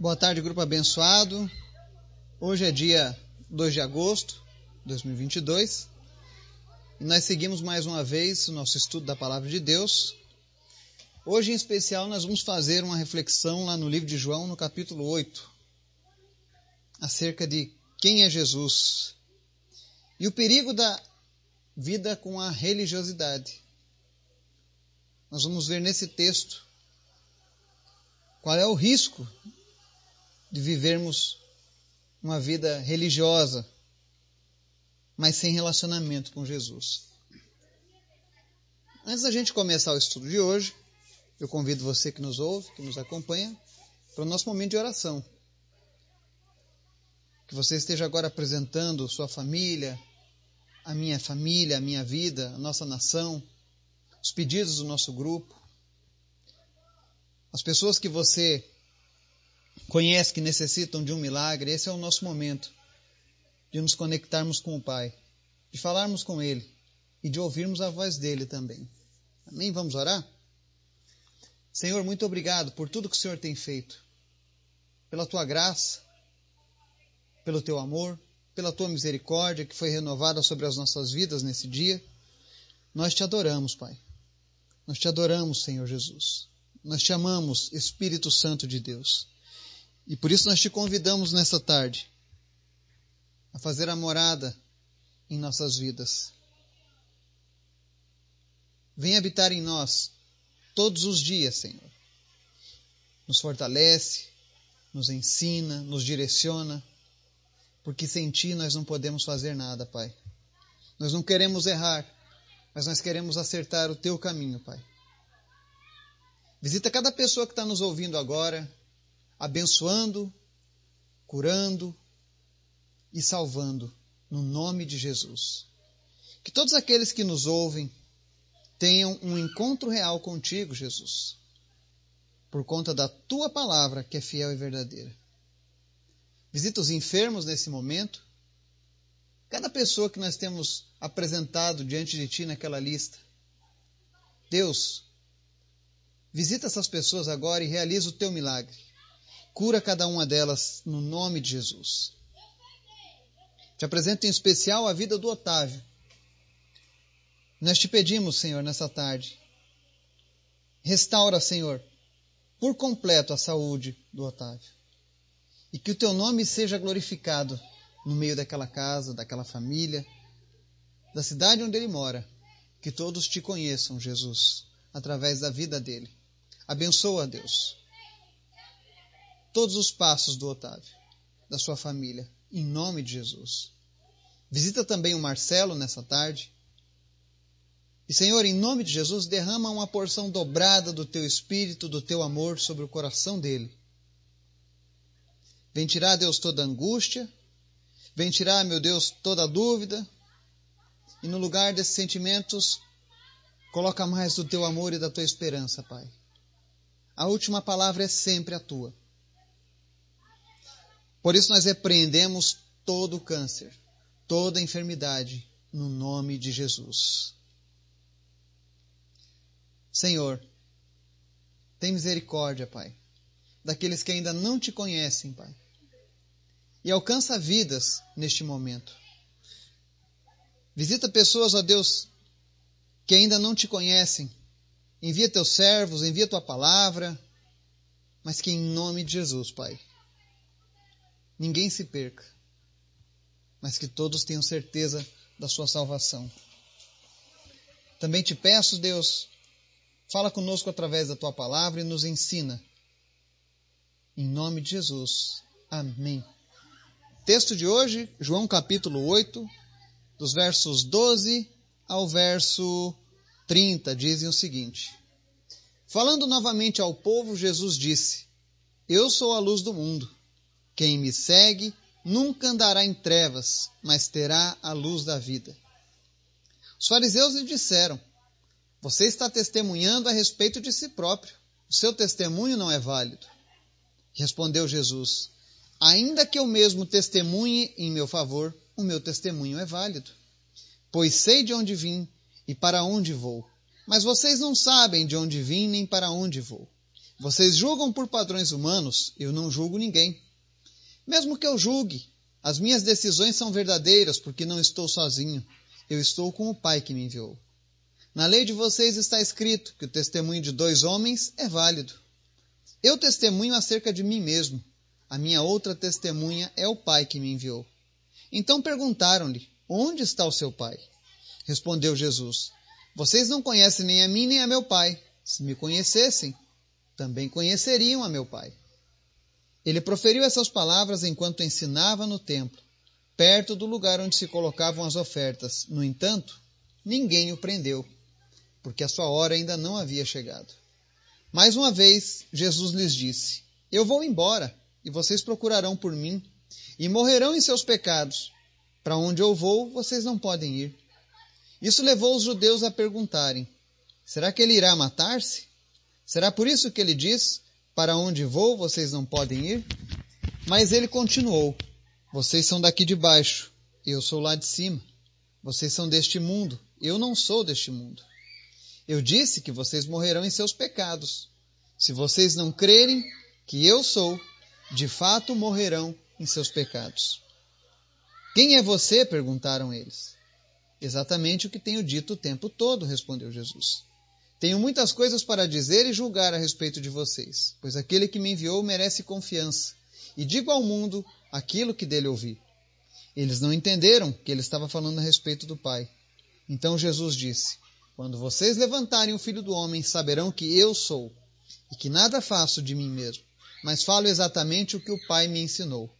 Boa tarde, grupo abençoado. Hoje é dia 2 de agosto de 2022 e nós seguimos mais uma vez o nosso estudo da Palavra de Deus. Hoje, em especial, nós vamos fazer uma reflexão lá no livro de João, no capítulo 8, acerca de quem é Jesus e o perigo da vida com a religiosidade. Nós vamos ver nesse texto qual é o risco de vivermos uma vida religiosa, mas sem relacionamento com Jesus. Antes da gente começar o estudo de hoje, eu convido você que nos ouve, que nos acompanha, para o nosso momento de oração. Que você esteja agora apresentando sua família, a minha família, a minha vida, a nossa nação, os pedidos do nosso grupo, as pessoas que você conhece que necessitam de um milagre, esse é o nosso momento de nos conectarmos com o Pai, de falarmos com Ele e de ouvirmos a voz dele também. Amém? Vamos orar? Senhor, muito obrigado por tudo que o Senhor tem feito, pela tua graça, pelo teu amor, pela tua misericórdia que foi renovada sobre as nossas vidas nesse dia. Nós te adoramos, Pai. Nós te adoramos, Senhor Jesus. Nós te amamos, Espírito Santo de Deus. E por isso nós te convidamos nessa tarde a fazer a morada em nossas vidas. Vem habitar em nós todos os dias, Senhor. Nos fortalece, nos ensina, nos direciona, porque sem Ti nós não podemos fazer nada, Pai. Nós não queremos errar, mas nós queremos acertar o Teu caminho, Pai. Visita cada pessoa que está nos ouvindo agora, abençoando, curando e salvando, no nome de Jesus. Que todos aqueles que nos ouvem tenham um encontro real contigo, Jesus, por conta da tua palavra que é fiel e verdadeira. Visita os enfermos nesse momento. Cada pessoa que nós temos apresentado diante de ti naquela lista. Deus, visita essas pessoas agora e realiza o teu milagre. Cura cada uma delas no nome de Jesus. Te apresento em especial a vida do Otávio. Nós te pedimos, Senhor, nessa tarde, restaura, Senhor, por completo a saúde do Otávio. E que o teu nome seja glorificado no meio daquela casa, daquela família, da cidade onde ele mora. Que todos te conheçam, Jesus, através da vida dele. Abençoa, Deus todos os passos do Otávio, da sua família, em nome de Jesus. Visita também o Marcelo nessa tarde. E, Senhor, em nome de Jesus, derrama uma porção dobrada do teu espírito, do teu amor sobre o coração dele. Vem tirar, Deus, toda angústia. Vem tirar, meu Deus, toda dúvida. E no lugar desses sentimentos, coloca mais do teu amor e da tua esperança, Pai. A última palavra é sempre a tua. Por isso nós repreendemos todo o câncer, toda enfermidade, no nome de Jesus. Senhor, tem misericórdia, Pai, daqueles que ainda não te conhecem, Pai. E alcança vidas neste momento. Visita pessoas, ó Deus, que ainda não te conhecem. Envia teus servos, envia tua palavra, mas que em nome de Jesus, Pai, ninguém se perca, mas que todos tenham certeza da sua salvação. Também te peço, Deus, fala conosco através da tua palavra e nos ensina. Em nome de Jesus. Amém. Texto de hoje, João capítulo 8, dos versos 12 ao verso 30, dizem o seguinte: Falando novamente ao povo, Jesus disse: Eu sou a luz do mundo. Quem me segue nunca andará em trevas, mas terá a luz da vida. Os fariseus lhe disseram: Você está testemunhando a respeito de si próprio. O seu testemunho não é válido. Respondeu Jesus: Ainda que eu mesmo testemunhe em meu favor, o meu testemunho é válido. Pois sei de onde vim e para onde vou. Mas vocês não sabem de onde vim nem para onde vou. Vocês julgam por padrões humanos, eu não julgo ninguém. Mesmo que eu julgue, as minhas decisões são verdadeiras porque não estou sozinho. Eu estou com o Pai que me enviou. Na lei de vocês está escrito que o testemunho de dois homens é válido. Eu testemunho acerca de mim mesmo. A minha outra testemunha é o Pai que me enviou. Então perguntaram-lhe: Onde está o seu Pai? Respondeu Jesus: Vocês não conhecem nem a mim nem a meu Pai. Se me conhecessem, também conheceriam a meu Pai. Ele proferiu essas palavras enquanto ensinava no templo, perto do lugar onde se colocavam as ofertas. No entanto, ninguém o prendeu, porque a sua hora ainda não havia chegado. Mais uma vez, Jesus lhes disse: Eu vou embora, e vocês procurarão por mim, e morrerão em seus pecados. Para onde eu vou, vocês não podem ir. Isso levou os judeus a perguntarem: Será que ele irá matar-se? Será por isso que ele diz: Para onde vou, vocês não podem ir? Mas ele continuou: Vocês são daqui de baixo, eu sou lá de cima. Vocês são deste mundo, eu não sou deste mundo. Eu disse que vocês morrerão em seus pecados. Se vocês não crerem que eu sou, de fato morrerão em seus pecados. Quem é você? perguntaram eles. Exatamente o que tenho dito o tempo todo, respondeu Jesus. Tenho muitas coisas para dizer e julgar a respeito de vocês, pois aquele que me enviou merece confiança, e digo ao mundo aquilo que dele ouvi. Eles não entenderam que ele estava falando a respeito do Pai. Então Jesus disse: Quando vocês levantarem o Filho do Homem, saberão que eu sou, e que nada faço de mim mesmo, mas falo exatamente o que o Pai me ensinou.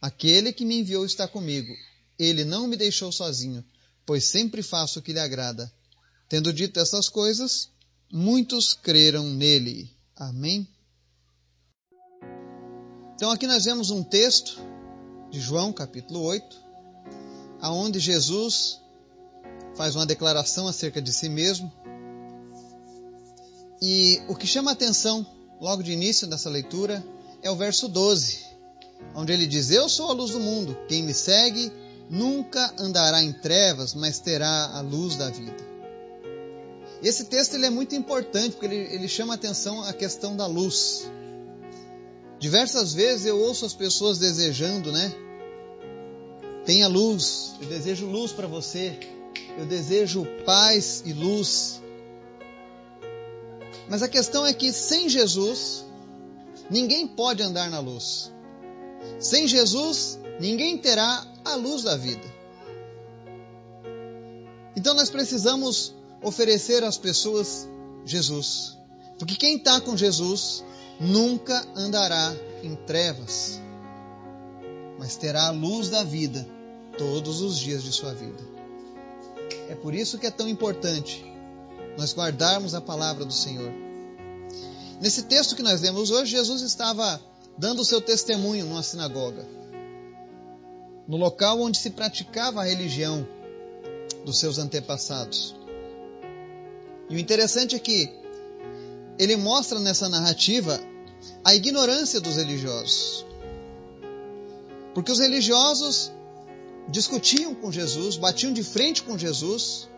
Aquele que me enviou está comigo. Ele não me deixou sozinho, pois sempre faço o que lhe agrada. Tendo dito essas coisas, muitos creram nele. Amém? Então aqui nós vemos um texto de João, capítulo 8, aonde Jesus faz uma declaração acerca de si mesmo. E o que chama a atenção logo de início dessa leitura é o verso 12, onde ele diz: Eu sou a luz do mundo, quem me segue nunca andará em trevas, mas terá a luz da vida. Esse texto ele é muito importante porque ele, ele chama atenção a questão da luz. Diversas vezes eu ouço as pessoas desejando, né? Tenha luz, eu desejo luz para você, eu desejo paz e luz. Mas a questão é que sem Jesus, ninguém pode andar na luz. Sem Jesus, ninguém terá a luz da vida. Então nós precisamos oferecer às pessoas Jesus. Porque quem está com Jesus nunca andará em trevas, mas terá a luz da vida todos os dias de sua vida. É por isso que é tão importante nós guardarmos a palavra do Senhor. Nesse texto que nós lemos hoje, Jesus estava dando o seu testemunho numa sinagoga, no local onde se praticava a religião dos seus antepassados. E o interessante é que ele mostra nessa narrativa a ignorância dos religiosos. Porque os religiosos discutiam com Jesus, batiam de frente com Jesus,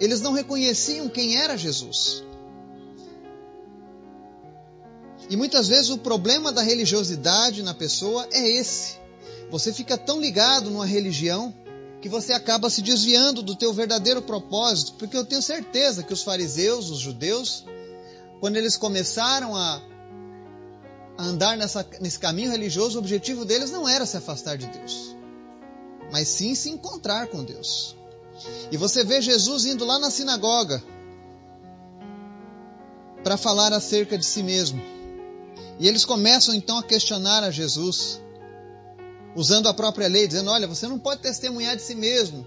eles não reconheciam quem era Jesus. E muitas vezes o problema da religiosidade na pessoa é esse. Você fica tão ligado numa religião que você acaba se desviando do teu verdadeiro propósito, porque eu tenho certeza que os fariseus, os judeus, quando eles começaram a andar nessa, nesse caminho religioso, o objetivo deles não era se afastar de Deus, mas sim se encontrar com Deus. E você vê Jesus indo lá na sinagoga para falar acerca de si mesmo. E eles começam então a questionar a Jesus, usando a própria lei, dizendo: Olha, você não pode testemunhar de si mesmo,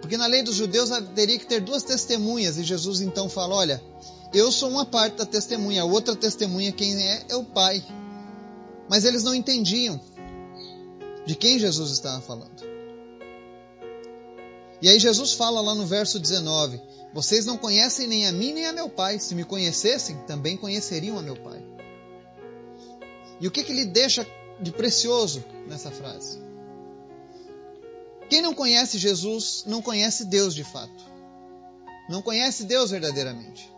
porque na lei dos judeus teria que ter duas testemunhas. E Jesus então fala: Olha, eu sou uma parte da testemunha, a outra testemunha, quem é, é o Pai. Mas eles não entendiam de quem Jesus estava falando. E aí Jesus fala lá no verso 19: Vocês não conhecem nem a mim nem a meu Pai. Se me conhecessem, também conheceriam a meu Pai. E o que, que ele deixa de precioso nessa frase? Quem não conhece Jesus não conhece Deus de fato. Não conhece Deus verdadeiramente.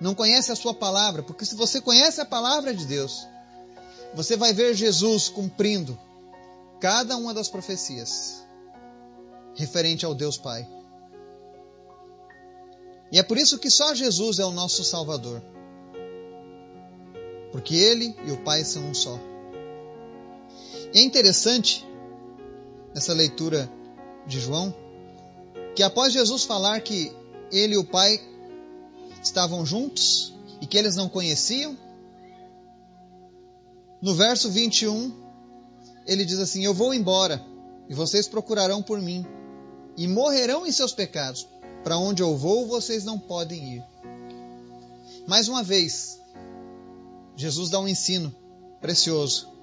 não conhece a sua palavra, porque se você conhece a palavra de Deus, você vai ver Jesus cumprindo cada uma das profecias referente ao Deus Pai. E é por isso que só Jesus é o nosso Salvador. Porque Ele e o Pai são um só. É interessante, nessa leitura de João, que após Jesus falar que Ele e o Pai estavam juntos e que eles não conheciam, no verso 21, ele diz assim: Eu vou embora e vocês procurarão por mim e morrerão em seus pecados. Para onde eu vou, vocês não podem ir. Mais uma vez, Jesus dá um ensino precioso.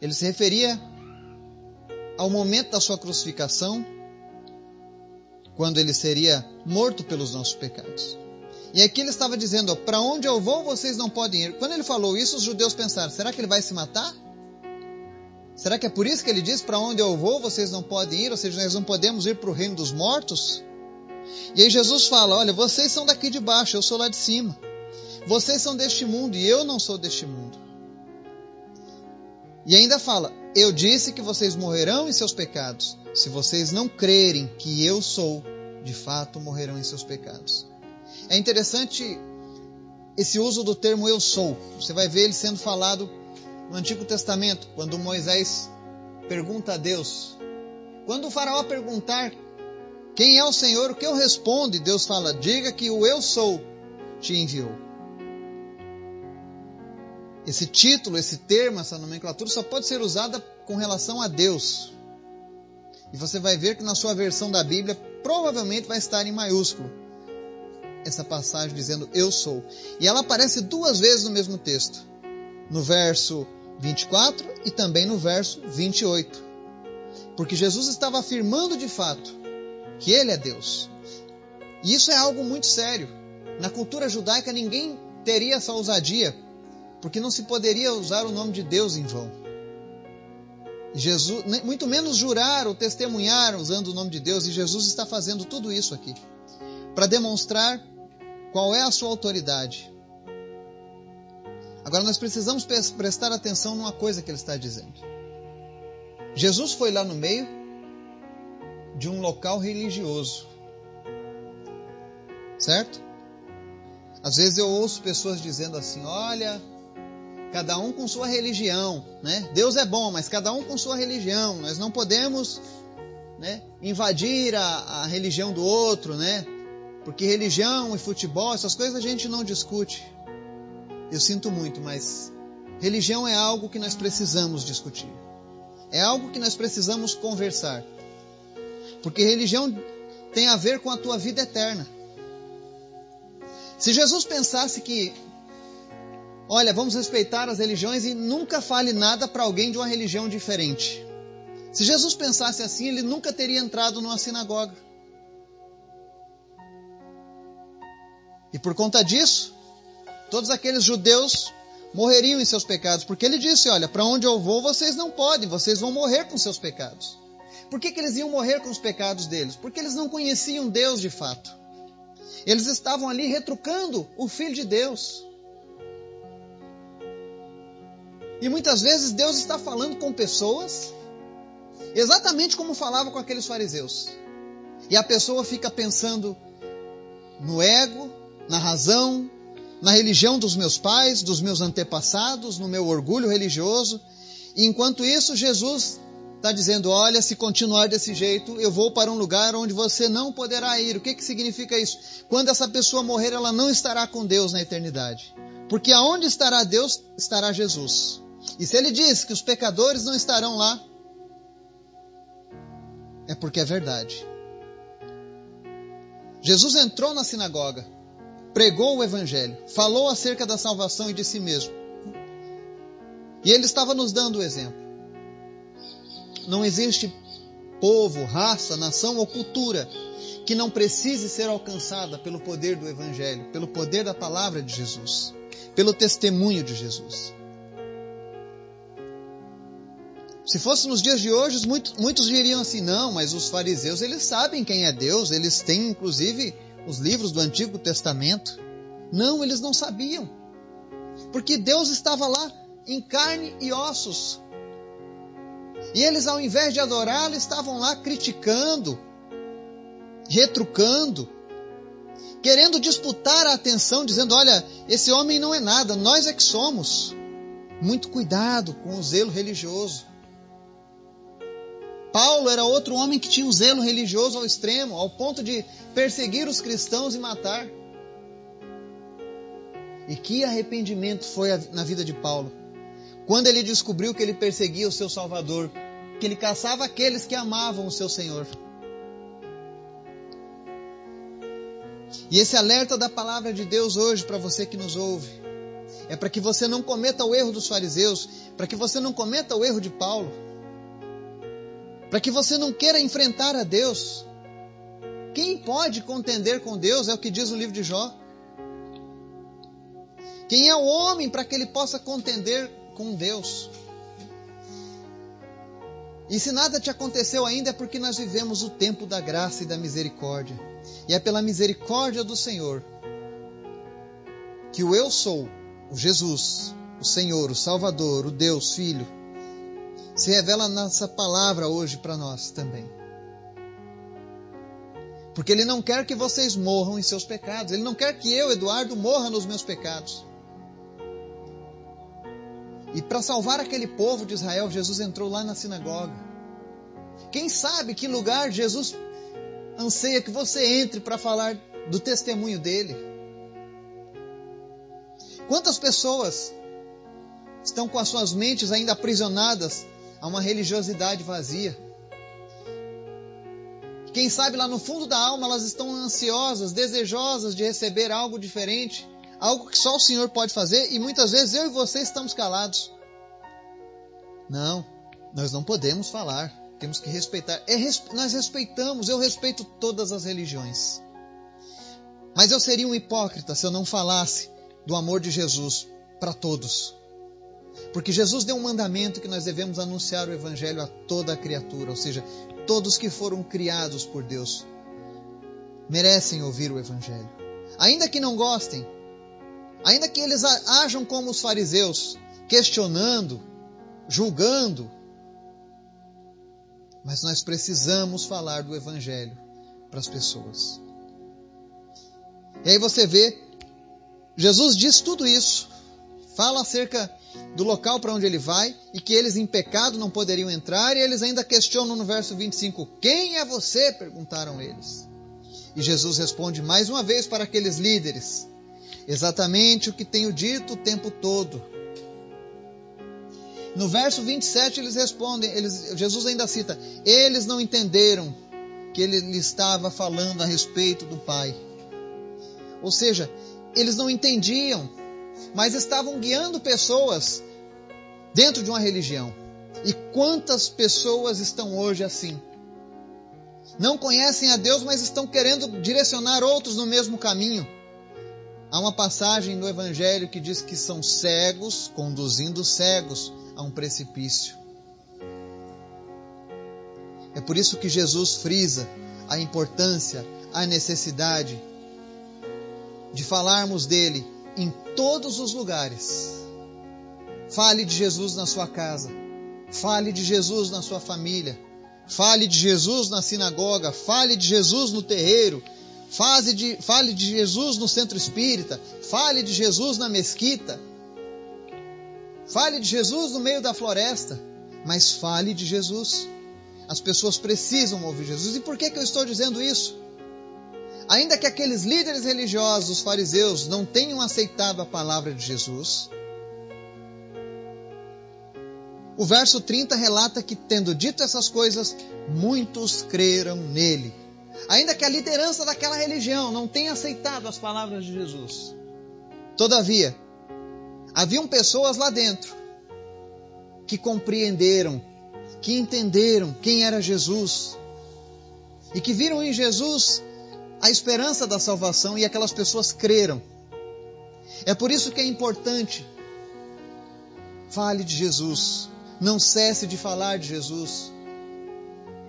Ele se referia ao momento da sua crucificação, quando ele seria morto pelos nossos pecados. E aqui ele estava dizendo: Para onde eu vou, vocês não podem ir. Quando ele falou isso, os judeus pensaram: será que ele vai se matar? Será que é por isso que ele diz: Para onde eu vou, vocês não podem ir? Ou seja, nós não podemos ir para o reino dos mortos? E aí Jesus fala: Olha, vocês são daqui de baixo, eu sou lá de cima. Vocês são deste mundo e eu não sou deste mundo. E ainda fala: Eu disse que vocês morrerão em seus pecados. Se vocês não crerem que eu sou, de fato morrerão em seus pecados. É interessante esse uso do termo eu sou. Você vai ver ele sendo falado no Antigo Testamento, quando Moisés pergunta a Deus. Quando o faraó perguntar quem é o Senhor, o que eu respondo? Deus fala: diga que o eu sou te enviou. Esse título, esse termo, essa nomenclatura só pode ser usada com relação a Deus. E você vai ver que na sua versão da Bíblia provavelmente vai estar em maiúsculo essa passagem dizendo eu sou. E ela aparece duas vezes no mesmo texto, no verso 24 e também no verso 28. Porque Jesus estava afirmando de fato que ele é Deus. E isso é algo muito sério. Na cultura judaica ninguém teria essa ousadia, porque não se poderia usar o nome de Deus em vão. Jesus, muito menos jurar ou testemunhar usando o nome de Deus, e Jesus está fazendo tudo isso aqui para demonstrar qual é a sua autoridade. Agora nós precisamos prestar atenção numa coisa que ele está dizendo. Jesus foi lá no meio de um local religioso. Certo? Às vezes eu ouço pessoas dizendo assim: olha, cada um com sua religião, né? Deus é bom, mas cada um com sua religião. Nós não podemos né, invadir a, a religião do outro, né? Porque religião e futebol, essas coisas a gente não discute. Eu sinto muito, mas religião é algo que nós precisamos discutir. É algo que nós precisamos conversar. Porque religião tem a ver com a tua vida eterna. Se Jesus pensasse que, olha, vamos respeitar as religiões e nunca fale nada para alguém de uma religião diferente. Se Jesus pensasse assim, ele nunca teria entrado numa sinagoga. E por conta disso, todos aqueles judeus morreriam em seus pecados, porque ele disse: Olha, para onde eu vou, vocês não podem, vocês vão morrer com seus pecados. Por que, que eles iam morrer com os pecados deles? Porque eles não conheciam Deus de fato. Eles estavam ali retrucando o Filho de Deus. E muitas vezes Deus está falando com pessoas exatamente como falava com aqueles fariseus. E a pessoa fica pensando no ego, na razão, na religião dos meus pais, dos meus antepassados, no meu orgulho religioso. E enquanto isso, Jesus está dizendo: Olha, se continuar desse jeito, eu vou para um lugar onde você não poderá ir. O que, que significa isso? Quando essa pessoa morrer, ela não estará com Deus na eternidade. Porque aonde estará Deus, estará Jesus. E se ele diz que os pecadores não estarão lá, é porque é verdade. Jesus entrou na sinagoga pregou o Evangelho, falou acerca da salvação e de si mesmo. E ele estava nos dando o exemplo. Não existe povo, raça, nação ou cultura que não precise ser alcançada pelo poder do Evangelho, pelo poder da palavra de Jesus, pelo testemunho de Jesus. Se fosse nos dias de hoje, muitos, muitos diriam assim: não, mas os fariseus eles sabem quem é Deus, eles têm inclusive os livros do Antigo Testamento. Não, eles não sabiam. Porque Deus estava lá em carne e ossos. E eles, ao invés de adorá-lo, estavam lá criticando, retrucando, querendo disputar a atenção, dizendo: Olha, esse homem não é nada, nós é que somos. Muito cuidado com o zelo religioso. Paulo era outro homem que tinha um zelo religioso ao extremo, ao ponto de perseguir os cristãos e matar. E que arrependimento foi na vida de Paulo. Quando ele descobriu que ele perseguia o seu Salvador, que ele caçava aqueles que amavam o seu Senhor. E esse alerta da palavra de Deus hoje para você que nos ouve é para que você não cometa o erro dos fariseus, para que você não cometa o erro de Paulo, para que você não queira enfrentar a Deus. Quem pode contender com Deus é o que diz o livro de Jó. Quem é o homem para que ele possa contender com Deus? E se nada te aconteceu ainda é porque nós vivemos o tempo da graça e da misericórdia. E é pela misericórdia do Senhor que o eu sou, o Jesus, o Senhor, o Salvador, o Deus, Filho, se revela nessa palavra hoje para nós também. Porque Ele não quer que vocês morram em seus pecados. Ele não quer que eu, Eduardo, morra nos meus pecados. E para salvar aquele povo de Israel, Jesus entrou lá na sinagoga. Quem sabe que lugar Jesus anseia que você entre para falar do testemunho dele? Quantas pessoas estão com as suas mentes ainda aprisionadas a uma religiosidade vazia? Quem sabe lá no fundo da alma elas estão ansiosas, desejosas de receber algo diferente algo que só o Senhor pode fazer e muitas vezes eu e você estamos calados. Não, nós não podemos falar, temos que respeitar. É, nós respeitamos, eu respeito todas as religiões. Mas eu seria um hipócrita se eu não falasse do amor de Jesus para todos. Porque Jesus deu um mandamento que nós devemos anunciar o Evangelho a toda a criatura, ou seja, todos que foram criados por Deus merecem ouvir o Evangelho. Ainda que não gostem, Ainda que eles ajam como os fariseus, questionando, julgando, mas nós precisamos falar do Evangelho para as pessoas. E aí você vê, Jesus diz tudo isso, fala acerca do local para onde ele vai e que eles em pecado não poderiam entrar, e eles ainda questionam no verso 25: Quem é você? perguntaram eles. E Jesus responde mais uma vez para aqueles líderes: Exatamente o que tenho dito o tempo todo. No verso 27 eles respondem, eles, Jesus ainda cita: Eles não entenderam que ele lhe estava falando a respeito do Pai. Ou seja, eles não entendiam, mas estavam guiando pessoas dentro de uma religião. E quantas pessoas estão hoje assim? Não conhecem a Deus, mas estão querendo direcionar outros no mesmo caminho. Há uma passagem no Evangelho que diz que são cegos conduzindo cegos a um precipício. É por isso que Jesus frisa a importância, a necessidade de falarmos dele em todos os lugares. Fale de Jesus na sua casa, fale de Jesus na sua família, fale de Jesus na sinagoga, fale de Jesus no terreiro, Fale de, fale de Jesus no centro espírita. Fale de Jesus na mesquita. Fale de Jesus no meio da floresta. Mas fale de Jesus. As pessoas precisam ouvir Jesus. E por que, que eu estou dizendo isso? Ainda que aqueles líderes religiosos, os fariseus, não tenham aceitado a palavra de Jesus, o verso 30 relata que, tendo dito essas coisas, muitos creram nele ainda que a liderança daquela religião não tenha aceitado as palavras de Jesus. Todavia, haviam pessoas lá dentro que compreenderam, que entenderam quem era Jesus e que viram em Jesus a esperança da salvação e aquelas pessoas creram. É por isso que é importante fale de Jesus, não cesse de falar de Jesus.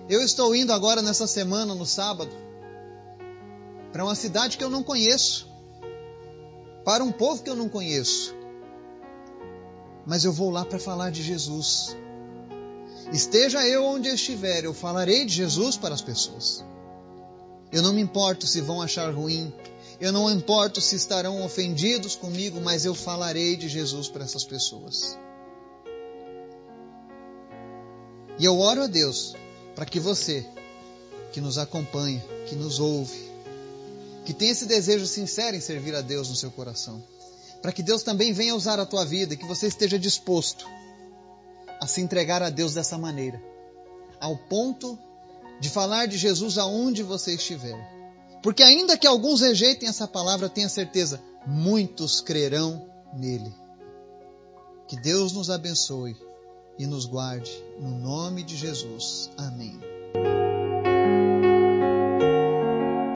Eu estou indo agora nessa semana, no sábado, para uma cidade que eu não conheço. para um povo que eu não conheço. Mas eu vou lá para falar de Jesus. Esteja eu onde estiver, eu falarei de Jesus para as pessoas. Eu não me importo se vão achar ruim, eu não importo se estarão ofendidos comigo, mas eu falarei de Jesus para essas pessoas. E eu oro a Deus para que você, que nos acompanha, que nos ouve, que tem esse desejo sincero em servir a Deus no seu coração, para que Deus também venha usar a tua vida e que você esteja disposto a se entregar a Deus dessa maneira, ao ponto de falar de Jesus aonde você estiver. Porque ainda que alguns rejeitem essa palavra, tenha certeza, muitos crerão nele. Que Deus nos abençoe e nos guarde, no nome de Jesus. Amém.